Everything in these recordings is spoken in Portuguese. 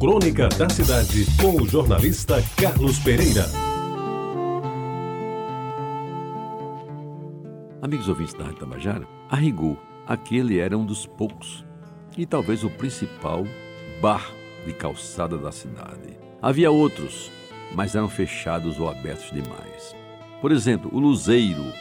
Crônica da Cidade, com o jornalista Carlos Pereira. Amigos ouvintes da Rádio Tabajara, a rigor, aquele era um dos poucos, e talvez o principal, bar de calçada da cidade. Havia outros, mas eram fechados ou abertos demais. Por exemplo, o Luzeiro,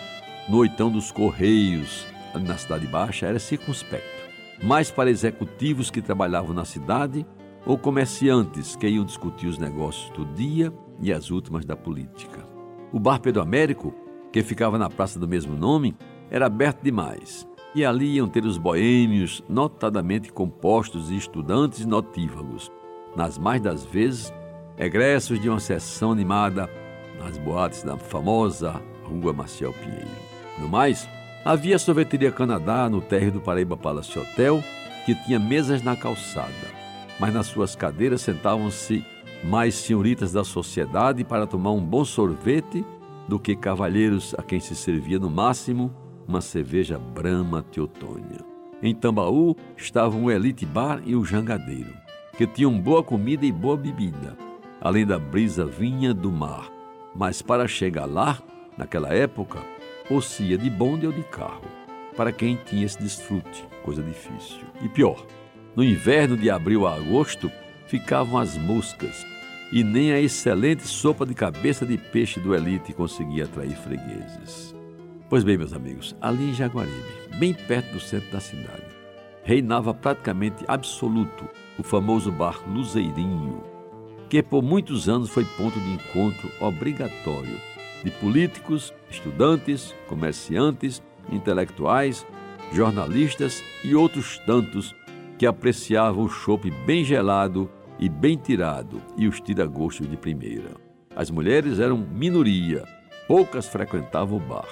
no Oitão dos Correios, na Cidade Baixa, era circunspecto, mais para executivos que trabalhavam na cidade ou comerciantes que iam discutir os negócios do dia e as últimas da política. O Bar Pedro Américo, que ficava na praça do mesmo nome, era aberto demais. E ali iam ter os boêmios, notadamente compostos de estudantes notívagos, nas mais das vezes, egressos de uma sessão animada nas boates da famosa Rua Maciel Pinheiro. No mais, havia a sorveteria Canadá no térreo do Paraíba Palace Hotel, que tinha mesas na calçada mas nas suas cadeiras sentavam-se mais senhoritas da sociedade para tomar um bom sorvete do que cavalheiros a quem se servia no máximo uma cerveja Brahma Teotônia. Em Tambaú estavam o Elite Bar e o Jangadeiro, que tinham boa comida e boa bebida, além da brisa vinha do mar. Mas para chegar lá, naquela época, ou se ia de bonde ou de carro, para quem tinha esse desfrute, coisa difícil. E pior, no inverno de abril a agosto, ficavam as moscas, e nem a excelente sopa de cabeça de peixe do Elite conseguia atrair fregueses. Pois bem, meus amigos, ali em Jaguaribe, bem perto do centro da cidade, reinava praticamente absoluto o famoso bar Luzeirinho, que por muitos anos foi ponto de encontro obrigatório de políticos, estudantes, comerciantes, intelectuais, jornalistas e outros tantos que apreciavam o chope bem gelado e bem tirado e os tiragostos de primeira. As mulheres eram minoria, poucas frequentavam o bar,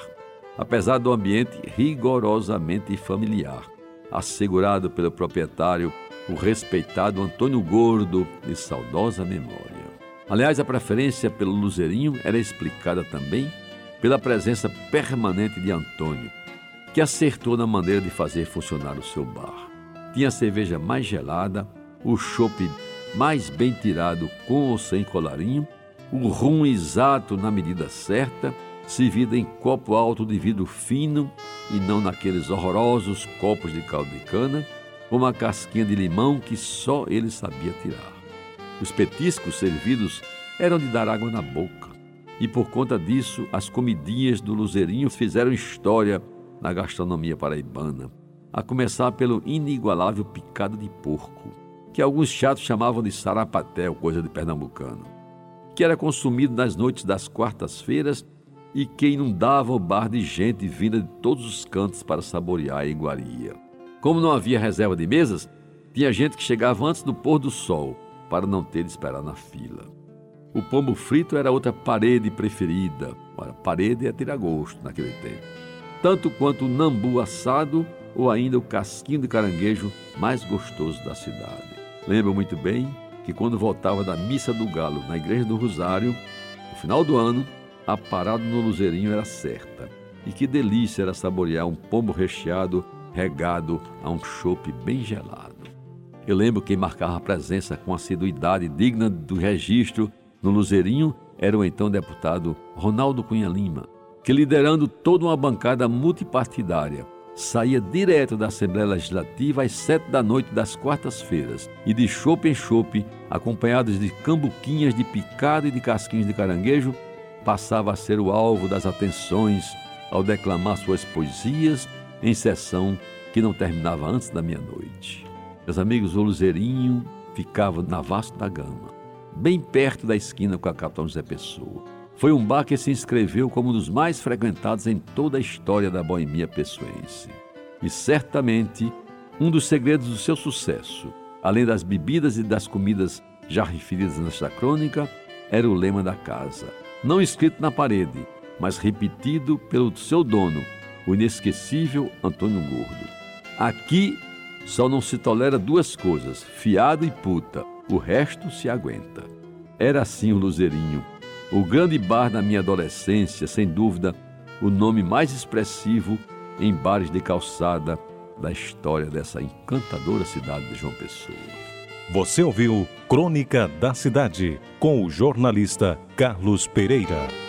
apesar do ambiente rigorosamente familiar, assegurado pelo proprietário, o respeitado Antônio Gordo, de saudosa memória. Aliás, a preferência pelo Luzerinho era explicada também pela presença permanente de Antônio, que acertou na maneira de fazer funcionar o seu bar. Tinha a cerveja mais gelada, o chope mais bem tirado com ou sem colarinho, o rum exato na medida certa, servido em copo alto de vidro fino e não naqueles horrorosos copos de caldo de cana, com uma casquinha de limão que só ele sabia tirar. Os petiscos servidos eram de dar água na boca, e por conta disso as comidinhas do Luzerinho fizeram história na gastronomia paraibana a começar pelo inigualável picado de porco, que alguns chatos chamavam de sarapatel, coisa de pernambucano, que era consumido nas noites das quartas-feiras e que inundava o bar de gente vinda de todos os cantos para saborear a iguaria. Como não havia reserva de mesas, tinha gente que chegava antes do pôr do sol para não ter de esperar na fila. O pombo frito era outra parede preferida. Ora, parede é tiragosto naquele tempo. Tanto quanto o nambu assado ou ainda o casquinho de caranguejo mais gostoso da cidade. Lembro muito bem que quando voltava da missa do galo na igreja do Rosário, no final do ano, a parada no Luzerinho era certa. E que delícia era saborear um pombo recheado regado a um chope bem gelado. Eu lembro que marcava a presença com assiduidade digna do registro no Luzerinho era o então deputado Ronaldo Cunha Lima, que liderando toda uma bancada multipartidária saía direto da Assembleia Legislativa às sete da noite das quartas-feiras e de chope em chope, acompanhados de cambuquinhas de picado e de casquinhos de caranguejo, passava a ser o alvo das atenções ao declamar suas poesias em sessão que não terminava antes da meia-noite. Meus amigos, o Luzerinho ficava na Vasco da Gama, bem perto da esquina com a Capitão José Pessoa. Foi um bar que se inscreveu como um dos mais frequentados em toda a história da boemia pessoense. E certamente um dos segredos do seu sucesso, além das bebidas e das comidas já referidas nesta crônica, era o lema da casa, não escrito na parede, mas repetido pelo seu dono, o inesquecível Antônio Gordo. Aqui só não se tolera duas coisas, fiado e puta, o resto se aguenta. Era assim o Luzerinho o grande bar da minha adolescência, sem dúvida, o nome mais expressivo em bares de calçada da história dessa encantadora cidade de João Pessoa. Você ouviu Crônica da Cidade, com o jornalista Carlos Pereira.